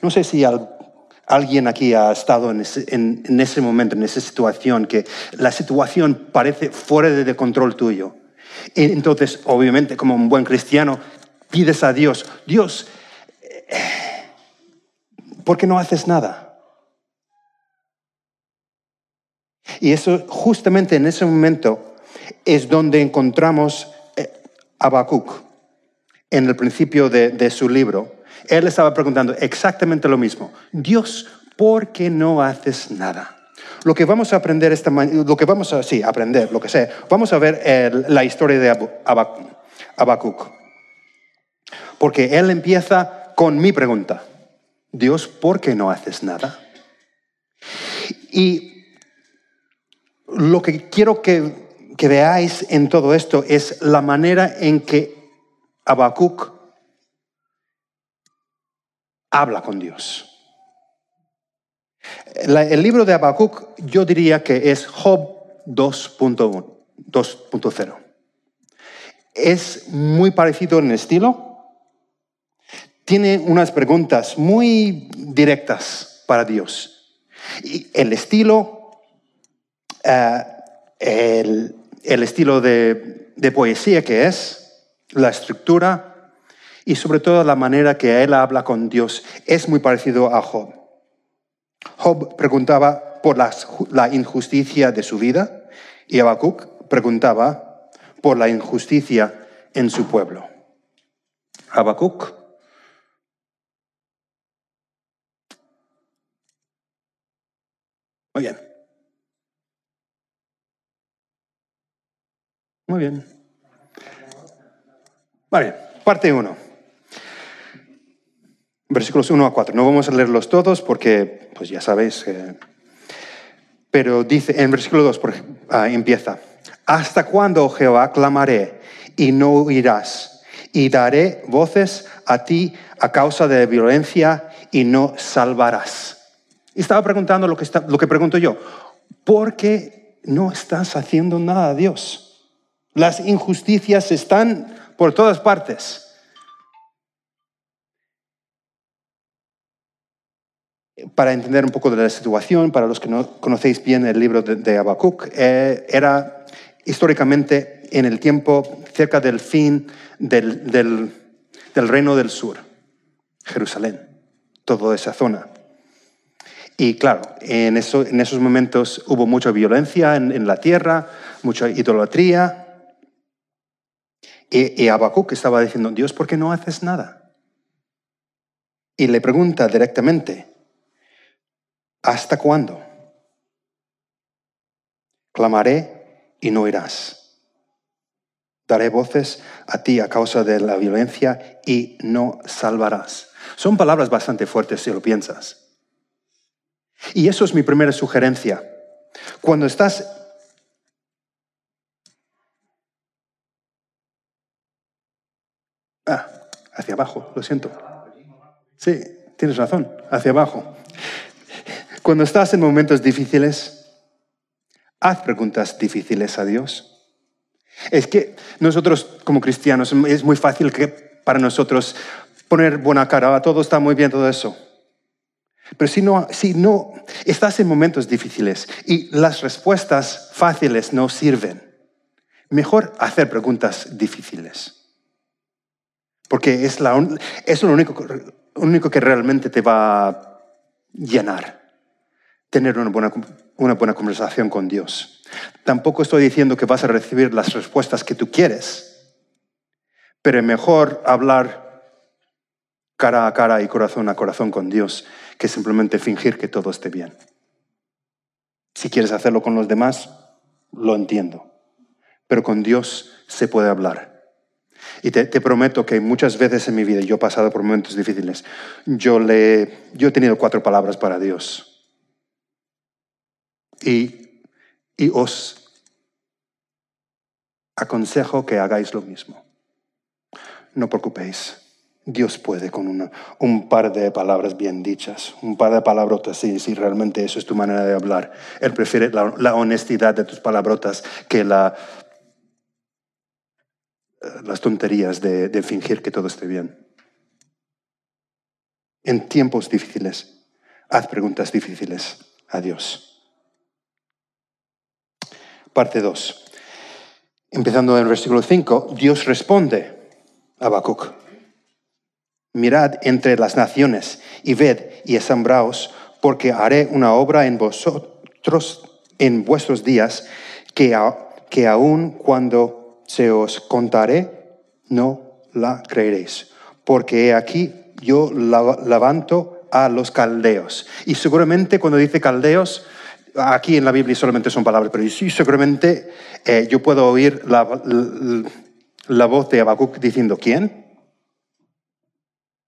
No sé si alguien aquí ha estado en ese, momento, en esa situación, que la situación parece fuera de control tuyo. entonces, obviamente, como un buen cristiano, pides a Dios, Dios, eh, ¿por qué no haces nada? Y eso, justamente en ese momento, es donde encontramos a eh, Habacuc en el principio de, su libro. Él estaba preguntando exactamente lo mismo. Dios, ¿por qué no haces nada? Lo que vamos a aprender esta lo que vamos a, sí, aprender, lo que sea, vamos a ver la historia de Habacuc. Porque él empieza con mi pregunta. Dios, ¿por qué no haces nada? Y lo que quiero que, veáis en todo esto es la manera en que Habacuc habla con Dios. el libro de Habacuc yo diría que es Job 2.1, 2.0. Es muy parecido en estilo. Tiene unas preguntas muy directas para Dios. Y el estilo eh, el, estilo de, poesía que es, la estructura y sobre todo la manera que él habla con Dios es muy parecido a Job. Job preguntaba por la injusticia de su vida y Habacuc preguntaba por la injusticia en su pueblo. Habacuc Muy bien. Muy bien. Vale, parte 1. Versículos 1 a 4. No vamos a leerlos todos porque, pues ya sabéis, pero dice, en versículo 2 ah, empieza, ¿hasta cuándo, Jehová, clamaré y no oirás? Y daré voces a ti a causa de violencia y no salvarás. Y estaba preguntando lo que, está, lo que pregunto yo, ¿por qué no estás haciendo nada, Dios? Las injusticias están por todas partes. Para entender un poco de la situación, para los que no conocéis bien el libro de, Habacuc, eh, era históricamente en el tiempo cerca del fin del, reino del sur, Jerusalén, toda esa zona. Y claro, en, esos momentos hubo mucha violencia en la tierra, mucha idolatría, y, y Habacuc estaba diciendo, Dios, ¿por qué no haces nada? Y le pregunta directamente, ¿hasta cuándo? Clamaré y no irás. Daré voces a ti a causa de la violencia y no salvarás. Son palabras bastante fuertes si lo piensas. Y eso es mi primera sugerencia. Cuando estás Ah, hacia abajo, lo siento. Sí, tienes razón, hacia abajo. Cuando estás en momentos difíciles, haz preguntas difíciles a Dios. Es que nosotros como cristianos es muy fácil que para nosotros poner buena cara, todo está muy bien, todo eso. Pero si no, si no estás en momentos difíciles y las respuestas fáciles no sirven, mejor hacer preguntas difíciles. Porque es, la, es lo único, único que realmente te va a llenar. Tener una buena, una buena conversación con Dios. Tampoco estoy diciendo que vas a recibir las respuestas que tú quieres, pero es mejor hablar cara a cara y corazón a corazón con Dios que simplemente fingir que todo esté bien. Si quieres hacerlo con los demás, lo entiendo, pero con Dios se puede hablar. Y te, prometo que muchas veces en mi vida yo he pasado por momentos difíciles. Yo, he tenido cuatro palabras para Dios. Y, os aconsejo que hagáis lo mismo. No preocupéis. Dios puede con un par de palabras bien dichas, un par de palabrotas, si, realmente eso es tu manera de hablar. Él prefiere la, honestidad de tus palabrotas que la las tonterías de, fingir que todo esté bien. En tiempos difíciles, haz preguntas difíciles a Dios. Parte 2. Empezando en el versículo 5, Dios responde a Habacuc. Mirad entre las naciones y ved y asombraos, porque haré una obra en vosotros en vuestros días que, que aun cuando se os contaré, no la creeréis. Porque aquí yo levanto a los caldeos. Y seguramente cuando dice caldeos, aquí en la Biblia solamente son palabras, pero sí, seguramente eh, yo puedo oír la, la voz de Habacuc diciendo, ¿quién?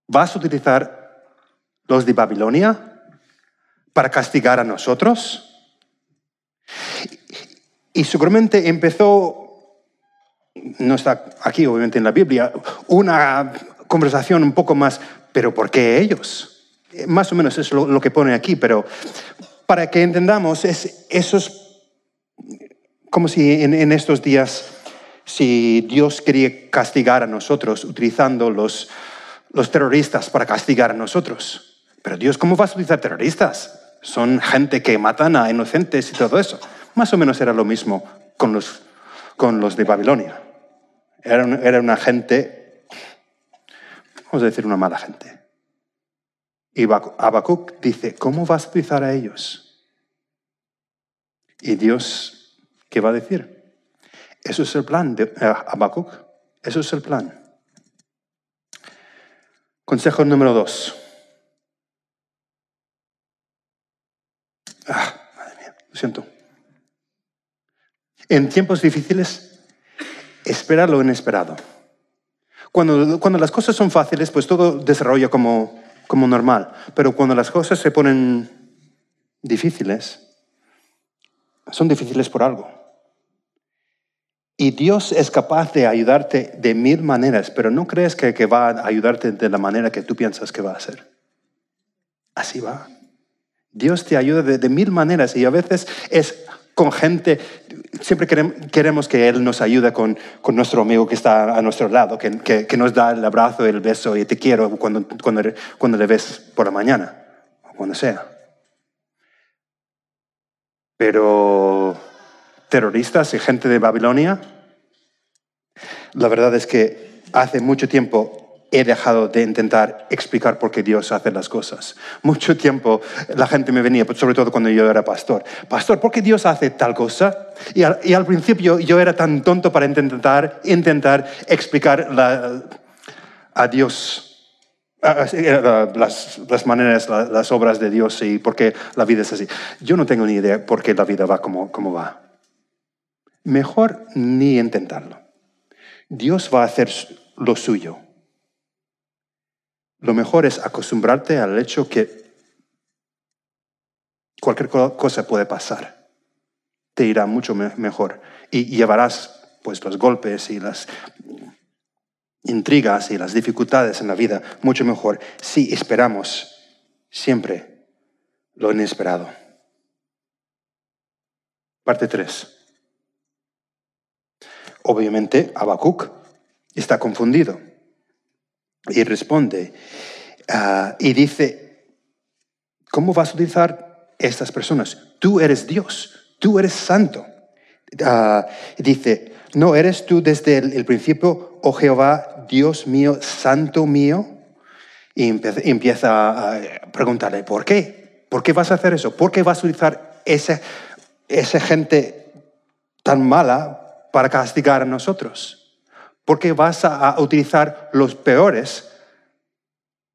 ¿Vas a utilizar los de Babilonia para castigar a nosotros? Y seguramente empezó, no está aquí obviamente en la Biblia, una conversación un poco más, pero ¿por qué ellos? Más o menos es lo, que pone aquí, pero para que entendamos, es, eso es como si en, estos días, si Dios quería castigar a nosotros utilizando los, los terroristas para castigar a nosotros. Pero Dios, ¿cómo vas a utilizar terroristas? Son gente que matan a inocentes y todo eso. Más o menos era lo mismo con los, con los de Babilonia. Era, era una gente, vamos a decir, una mala gente. Y Habacuc dice, ¿cómo vas a utilizar a ellos? Y Dios, ¿qué va a decir? Eso es el plan de eh, Habacuc. Eso es el plan. Consejo número dos. Ah, madre mía, lo siento. En tiempos difíciles, espera lo inesperado. Cuando, cuando las cosas son fáciles, pues todo desarrolla como, como normal. Pero cuando las cosas se ponen difíciles, son difíciles por algo. Y Dios es capaz de ayudarte de mil maneras, pero no crees que, va a ayudarte de la manera que tú piensas que va a ser. Así va. Dios te ayuda de, de mil maneras y a veces es con gente, siempre queremos que Él nos ayude con, nuestro amigo que está a nuestro lado, que, que, nos da el abrazo, el beso y te quiero cuando le ves por la mañana, o cuando sea. Pero terroristas y gente de Babilonia, la verdad es que hace mucho tiempo he dejado de intentar explicar por qué Dios hace las cosas. Mucho tiempo la gente me venía, pues, sobre todo cuando yo era pastor, pastor, ¿por qué Dios hace tal cosa? Y al, principio yo era tan tonto para intentar, intentar explicar a Dios las, maneras, las, obras de Dios y por qué la vida es así. Yo no tengo ni idea por qué la vida va como, como va. Mejor ni intentarlo. Dios va a hacer lo suyo. Lo mejor es acostumbrarte al hecho que cualquier cosa puede pasar. Te irá mucho mejor y llevarás pues los golpes y las intrigas y las dificultades en la vida mucho mejor si esperamos siempre lo inesperado. Parte 3. Obviamente, Habacuc está confundido y responde ah, y dice, ¿cómo vas a utilizar estas personas? Tú eres Dios, tú eres santo. Ah, dice, ¿no eres tú desde el, principio, oh Jehová, Dios mío, santo mío? Y empieza a preguntarle, ¿por qué? ¿Por qué vas a hacer eso? ¿Por qué vas a utilizar esa, esa gente tan mala para castigar a nosotros? ¿Por qué vas a utilizar los peores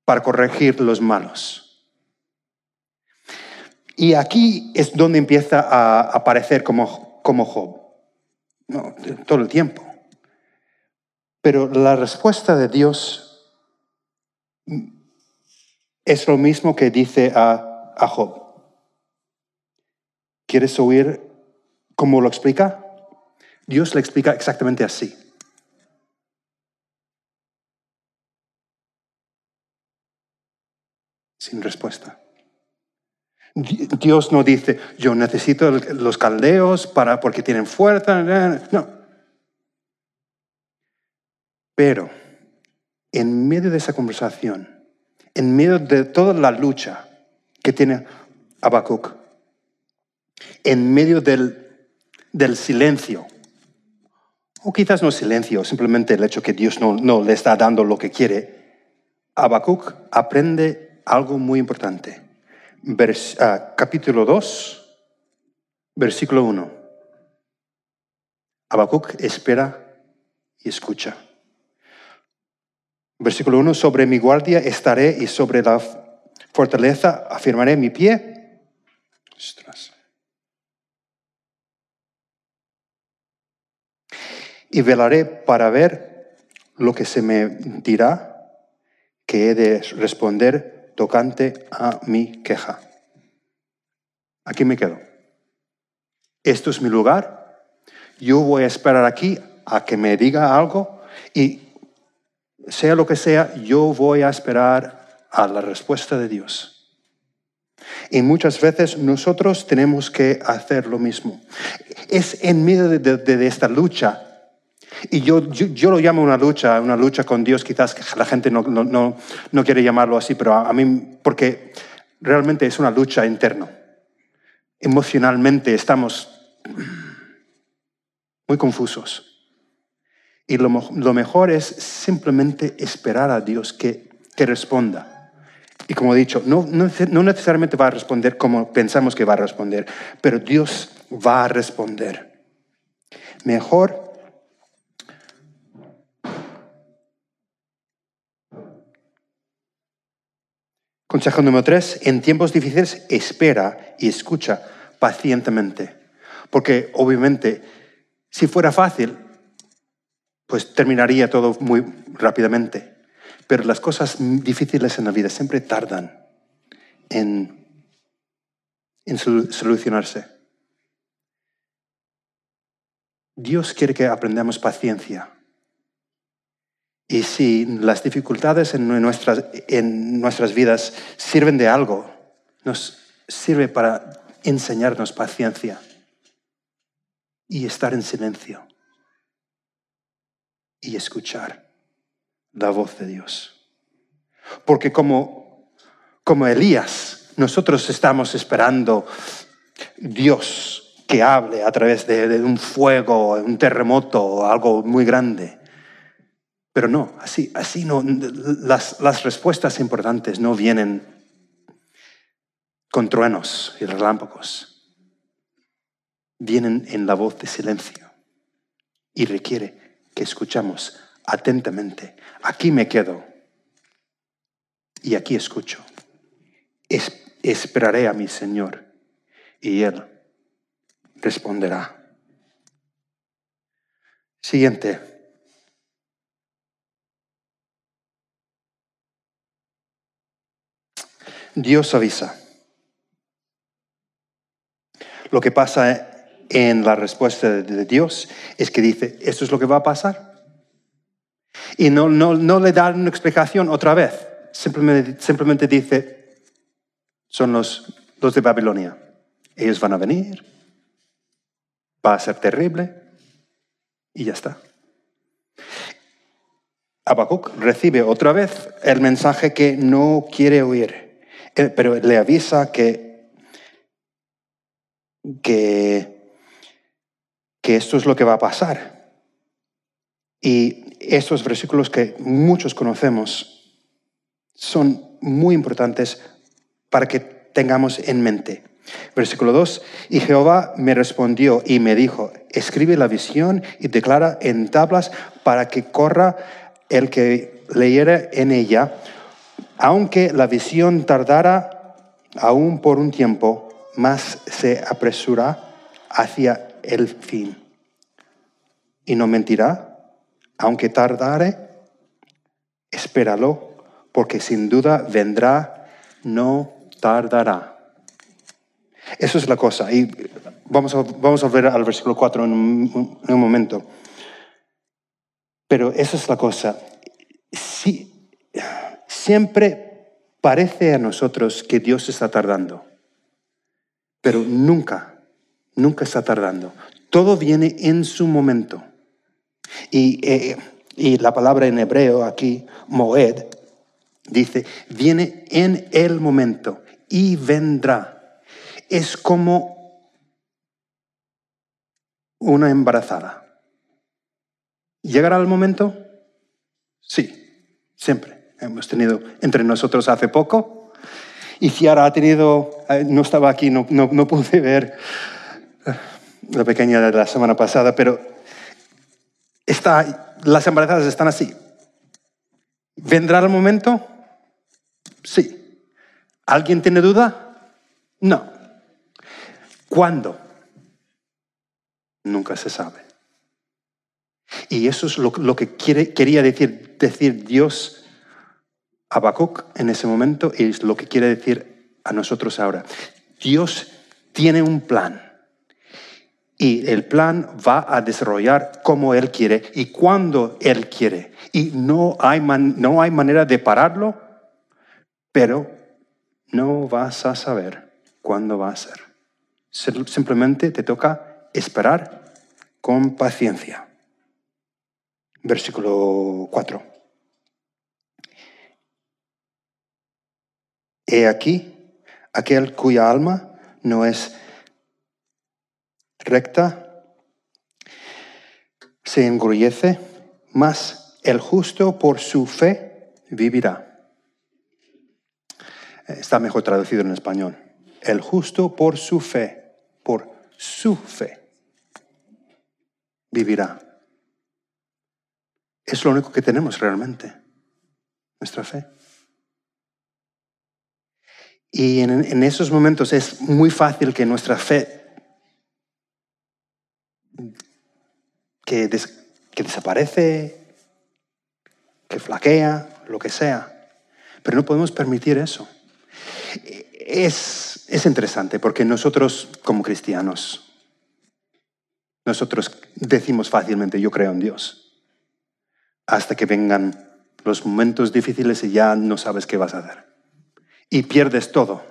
para corregir los malos. Y aquí es donde empieza a aparecer como, como Job, todo el tiempo. Pero la respuesta de Dios es lo mismo que dice a, a Job. ¿Quieres oír cómo lo explica? Dios le explica exactamente así. Sin respuesta. Dios no dice, yo necesito los caldeos para, porque tienen fuerza. No. Pero en medio de esa conversación, en medio de toda la lucha que tiene Habacuc, en medio del, del silencio, o quizás no silencio, simplemente el hecho que Dios no, no le está dando lo que quiere, Habacuc aprende algo muy importante. Ah, capítulo 2, versículo 1. Habacuc espera y escucha. Versículo 1, sobre mi guardia estaré y sobre la fortaleza afirmaré mi pie. Y velaré para ver lo que se me dirá que he de responder tocante a mi queja. Aquí me quedo. Esto es mi lugar. Yo voy a esperar aquí a que me diga algo y sea lo que sea, yo voy a esperar a la respuesta de Dios. Y muchas veces nosotros tenemos que hacer lo mismo. Es en medio de, esta lucha, y yo, yo, lo llamo una lucha, una lucha con Dios, quizás la gente no, no, no, quiere llamarlo así, pero a, mí, porque realmente es una lucha interna. Emocionalmente estamos muy confusos. Y lo, mejor es simplemente esperar a Dios que, que responda. Y como he dicho, no, no, necesariamente va a responder como pensamos que va a responder, pero Dios va a responder. Mejor Consejo número tres, en tiempos difíciles espera y escucha pacientemente. Porque obviamente, si fuera fácil, pues terminaría todo muy rápidamente. Pero las cosas difíciles en la vida siempre tardan en, en solucionarse. Dios quiere que aprendamos paciencia. Y si las dificultades en nuestras, en nuestras vidas sirven de algo, nos sirve para enseñarnos paciencia y estar en silencio y escuchar la voz de Dios. Porque como, como Elías, nosotros estamos esperando Dios que hable a través de, un fuego, un terremoto algo muy grande. Pero no, así, así no, las, las respuestas importantes no vienen con truenos y relámpagos. Vienen en la voz de silencio y requiere que escuchamos atentamente. Aquí me quedo y aquí escucho. esperaré a mi Señor y Él responderá. Siguiente. Dios avisa. Lo que pasa en la respuesta de Dios es que dice, esto es lo que va a pasar. Y no, no, no le da una explicación otra vez, simplemente, simplemente dice, son los, los de Babilonia. Ellos van a venir, va a ser terrible y ya está. Habacuc recibe otra vez el mensaje que no quiere oír, pero le avisa que, que esto es lo que va a pasar. Y estos versículos que muchos conocemos son muy importantes para que tengamos en mente. Versículo 2, y Jehová me respondió y me dijo, escribe la visión y declara en tablas para que corra el que leyera en ella, aunque la visión tardara aún por un tiempo, más se apresura hacia el fin. Y no mentirá, aunque tardare, espéralo, porque sin duda vendrá, no tardará. Eso es la cosa. Y vamos a, vamos a ver al versículo 4 en un, en un momento. Pero esa es la cosa. Si, siempre parece a nosotros que Dios está tardando, pero nunca nunca está tardando. Todo viene en su momento. Y, eh, y la palabra en hebreo aquí, moed, Dice, viene en el momento y vendrá. Es como una embarazada. ¿Llegará el momento? Sí, siempre. Hemos tenido entre nosotros hace poco. Y Ciara ha tenido, eh, no estaba aquí, no, no pude ver eh, la pequeña de la semana pasada, pero está, las embarazadas están así. ¿Vendrá el momento? Sí. ¿Alguien tiene duda? No. ¿Cuándo? Nunca se sabe. Y eso es lo, que quiere, quería decir, decir Dios Habacuc en ese momento y es lo que quiere decir a nosotros ahora. Dios tiene un plan y el plan va a desarrollar como Él quiere y cuando Él quiere. Y no hay, no hay manera de pararlo, pero no vas a saber cuándo va a ser. Simplemente te toca esperar con paciencia. Versículo 4. He aquí aquel cuya alma no es recta se engrullece, mas el justo por su fe vivirá. Está mejor traducido en español. El justo por su fe, por su fe, vivirá. Es lo único que tenemos realmente, nuestra fe. Y en, esos momentos es muy fácil que nuestra fe que, desaparece, que flaquea, lo que sea. Pero no podemos permitir eso. Es, es interesante porque nosotros como cristianos, nosotros decimos fácilmente, yo creo en Dios, hasta que vengan los momentos difíciles y ya no sabes qué vas a hacer. Y pierdes todo.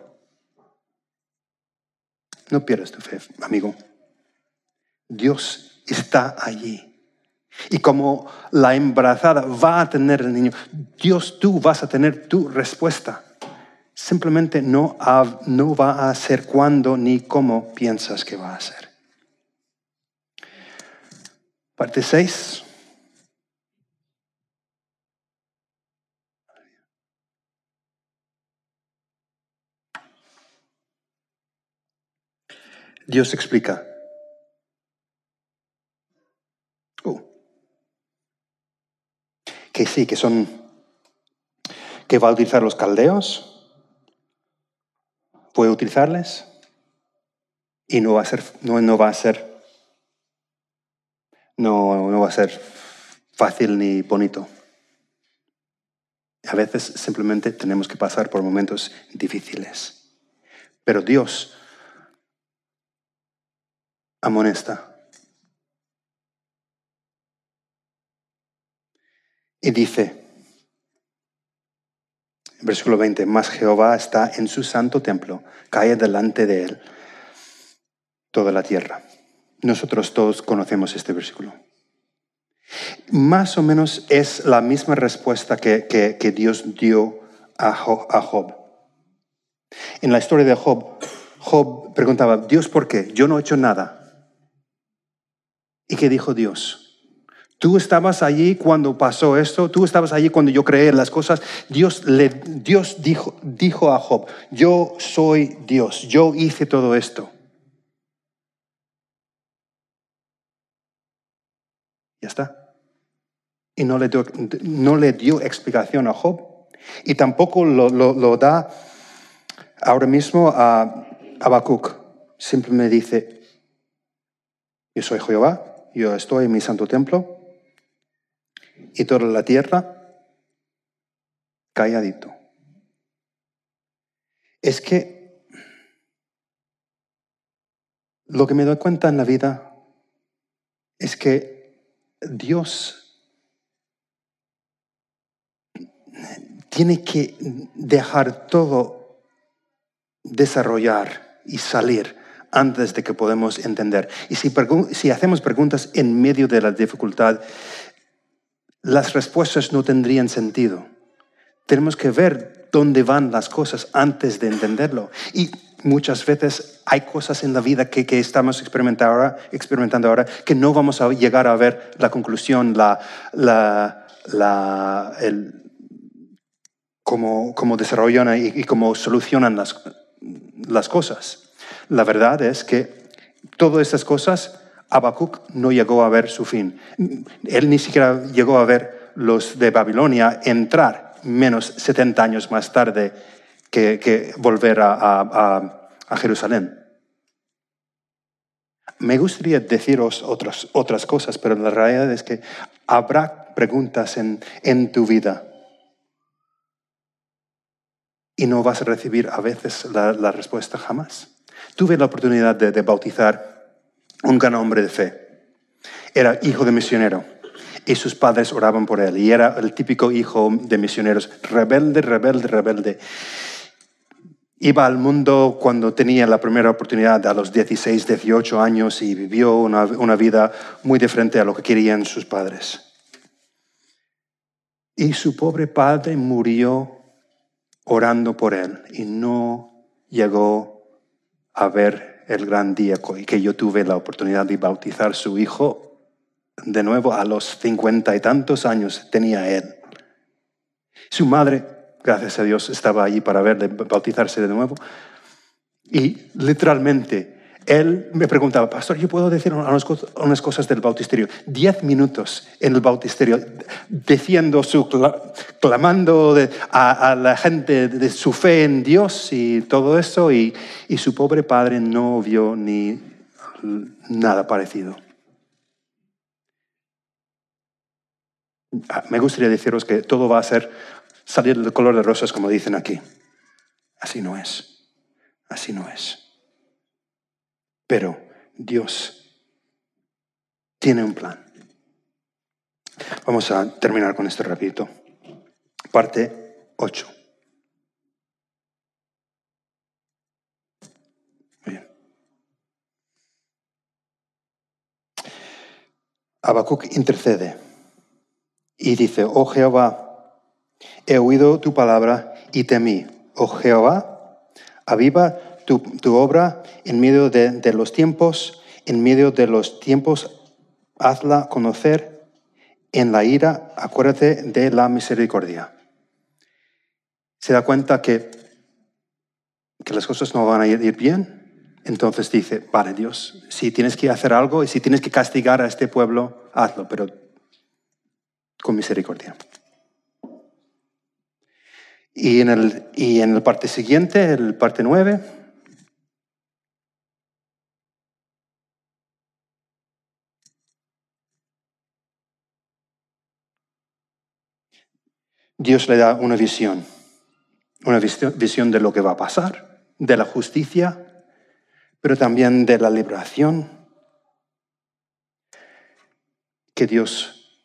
No pierdes tu fe, amigo. Dios está allí. Y como la embarazada va a tener el niño, Dios tú vas a tener tu respuesta. Simplemente no, no va a ser cuando ni cómo piensas que va a ser. Parte 6. Dios explica, que sí, que son, que va a utilizar los caldeos, puede utilizarles y no va a ser, no, no va a ser, no, no va a ser fácil ni bonito. A veces simplemente tenemos que pasar por momentos difíciles. Pero Dios amonesta Y dice, versículo 20, más Jehová está en su santo templo, cae delante de él toda la tierra. Nosotros todos conocemos este versículo. Más o menos es la misma respuesta que, Dios dio a Job. En la historia de Job, Job preguntaba, Dios, ¿por qué? Yo no he hecho nada. ¿Y qué dijo Dios? Tú estabas allí cuando pasó esto, tú estabas allí cuando yo creé las cosas. Dios, le, Dios dijo, dijo a Job, yo soy Dios, yo hice todo esto. Ya está. Y no le dio, no le dio explicación a Job. Y tampoco lo, lo, da ahora mismo a Habacuc. Simplemente dice, yo soy Jehová, yo estoy en mi santo templo, y toda la tierra calladito. Es que lo que me doy cuenta en la vida es que Dios tiene que dejar todo desarrollar y salir antes de que podamos entender. Y si, si hacemos preguntas en medio de la dificultad, las respuestas no tendrían sentido. Tenemos que ver dónde van las cosas antes de entenderlo. Y muchas veces hay cosas en la vida que, estamos experimentando ahora, experimentando ahora que no vamos a llegar a ver la conclusión, la, la, el, cómo, cómo, desarrollan y, cómo solucionan las, las cosas. La verdad es que todas estas cosas, Habacuc no llegó a ver su fin. Él ni siquiera llegó a ver los de Babilonia entrar, menos 70 años más tarde que, volver a, Jerusalén. Me gustaría deciros otras, otras cosas, pero la realidad es que habrá preguntas en, en tu vida y no vas a recibir a veces la, respuesta jamás. Tuve la oportunidad de, de, bautizar un gran hombre de fe. Era hijo de misionero y sus padres oraban por él y era el típico hijo de misioneros, rebelde, rebelde, rebelde. Iba al mundo cuando tenía la primera oportunidad a los 16, 18 años y vivió una, vida muy diferente a lo que querían sus padres. Y su pobre padre murió orando por él y no llegó a ver el gran día y que yo tuve la oportunidad de bautizar su hijo de nuevo a los cincuenta y tantos años tenía él. Su madre gracias a Dios, estaba allí para verle bautizarse de nuevo. Y literalmente, él me preguntaba, pastor, ¿yo puedo decir unas cosas del bautisterio? Diez minutos en el bautisterio, diciendo, su, clamando a, la gente de su fe en Dios y todo eso, y, y su pobre padre no vio ni nada parecido. Ah, me gustaría deciros que todo va a ser salir del color de rosas como dicen aquí. Así no es. Así no es. Pero Dios tiene un plan. Vamos a terminar con este rapidito. Parte 8. Bien. Habacuc intercede y dice, oh Jehová, He oído tu palabra y temí. Oh Jehová, aviva tu, obra en medio de, los tiempos, en medio de los tiempos, hazla conocer. En la ira, acuérdate de la misericordia. Se da cuenta que, que las cosas no van a ir bien. Entonces dice, vale Dios, si tienes que hacer algo y si tienes que castigar a este pueblo, hazlo, pero con misericordia. Y en el, y en el parte siguiente, el parte 9, Dios le da una visión, una visión de lo que va a pasar, de la justicia, pero también de la liberación, que Dios,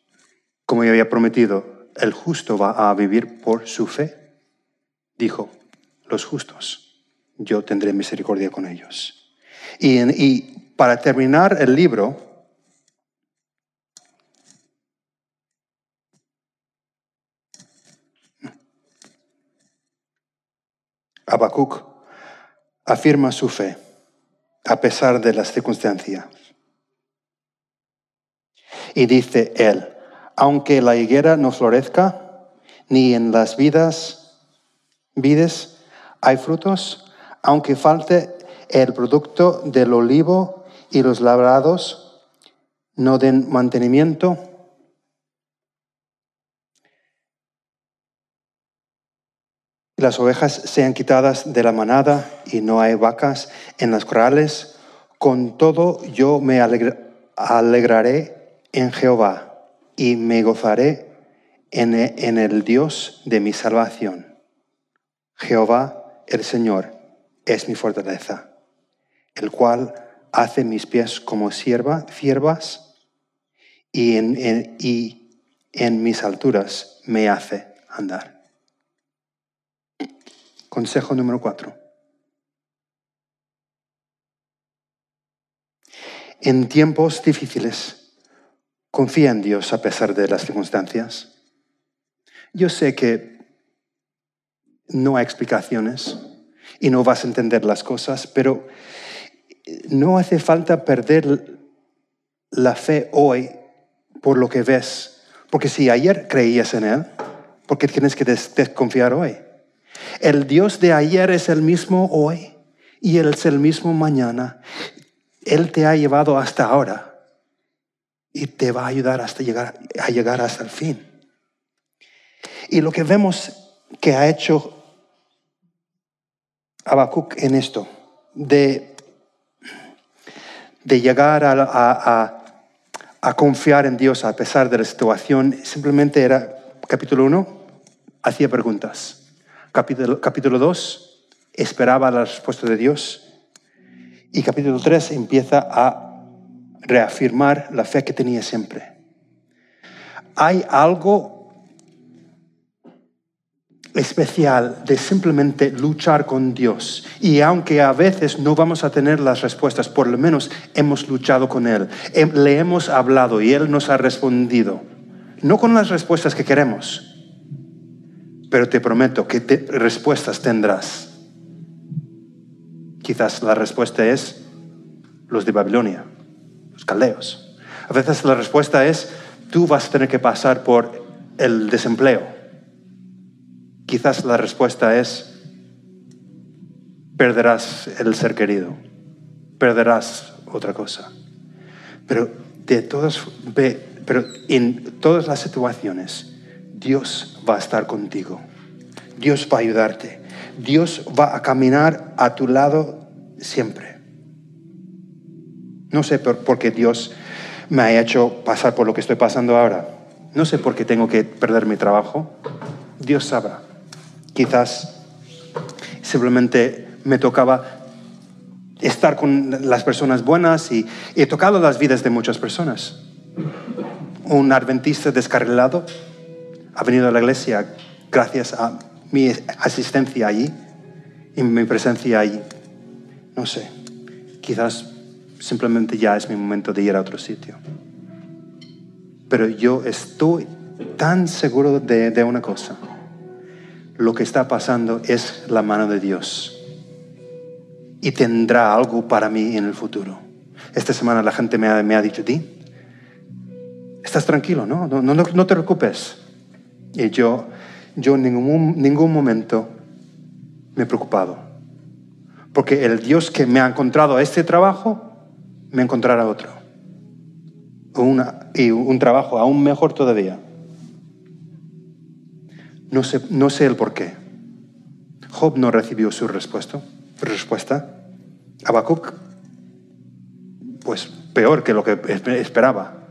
como ya había prometido, el justo va a vivir por su fe dijo, los justos, yo tendré misericordia con ellos. Y, para terminar el libro, Habacuc afirma su fe a pesar de las circunstancias. Y dice él, aunque la higuera no florezca, ni en las vidas vides, hay frutos, aunque falte el producto del olivo y los labrados no den mantenimiento. Las ovejas sean quitadas de la manada y no hay vacas en las corrales. Con todo yo me alegraré en Jehová y me gozaré en el Dios de mi salvación. Jehová el Señor es mi fortaleza, el cual hace mis pies como sierva, y en mis alturas me hace andar. Consejo número cuatro. En tiempos difíciles, confía en Dios a pesar de las circunstancias. Yo sé que no hay explicaciones y no vas a entender las cosas, pero no hace falta perder la fe hoy por lo que ves. Porque si ayer creías en Él, ¿por qué tienes que desconfiar hoy? El Dios de ayer es el mismo hoy y Él es el mismo mañana. Él te ha llevado hasta ahora y te va a ayudar hasta llegar, a llegar hasta el fin. Y lo que vemos que ha hecho Habacuc en esto, de, de llegar a, a, confiar en Dios a pesar de la situación, simplemente era, capítulo 1, hacía preguntas. Capítulo, capítulo 2, esperaba la respuesta de Dios. Y capítulo 3 empieza a reafirmar la fe que tenía siempre. Hay algo especial de simplemente luchar con Dios. Y aunque a veces no vamos a tener las respuestas, por lo menos hemos luchado con Él. Le hemos hablado y Él nos ha respondido. No con las respuestas que queremos, pero te prometo que respuestas tendrás. Quizás la respuesta es los de Babilonia, los caldeos. A veces la respuesta es, tú vas a tener que pasar por el desempleo quizás la respuesta es, perderás el ser querido, perderás otra cosa. Pero de todas, pero en todas las situaciones, Dios va a estar contigo. Dios va a ayudarte. Dios va a caminar a tu lado siempre. No sé por qué Dios me ha hecho pasar por lo que estoy pasando ahora. No sé por qué tengo que perder mi trabajo. Dios sabrá. Quizás simplemente me tocaba estar con las personas buenas y he tocado las vidas de muchas personas. Un adventista descarrilado ha venido a la iglesia gracias a mi asistencia allí y mi presencia allí. No sé, quizás simplemente ya es mi momento de ir a otro sitio. Pero yo estoy tan seguro de, de una cosa lo que está pasando es la mano de Dios. Y tendrá algo para mí en el futuro. Esta semana la gente me ha, me ha dicho, ti, estás tranquilo, ¿no? No, no, no te preocupes. Y yo, yo en ningún, ningún momento me he preocupado. Porque el Dios que me ha encontrado este trabajo, me encontrará otro. Una, y un trabajo aún mejor todavía. No sé, no sé el por qué. Job no recibió su respuesta. respuesta. Habacuc, pues peor que lo que esperaba.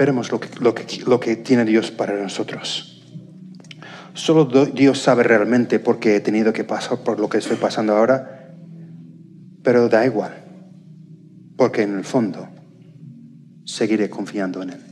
Veremos lo que, lo que, lo que tiene Dios para nosotros. Solo Dios sabe realmente por qué he tenido que pasar por lo que estoy pasando ahora, pero da igual, porque en el fondo seguiré confiando en Él.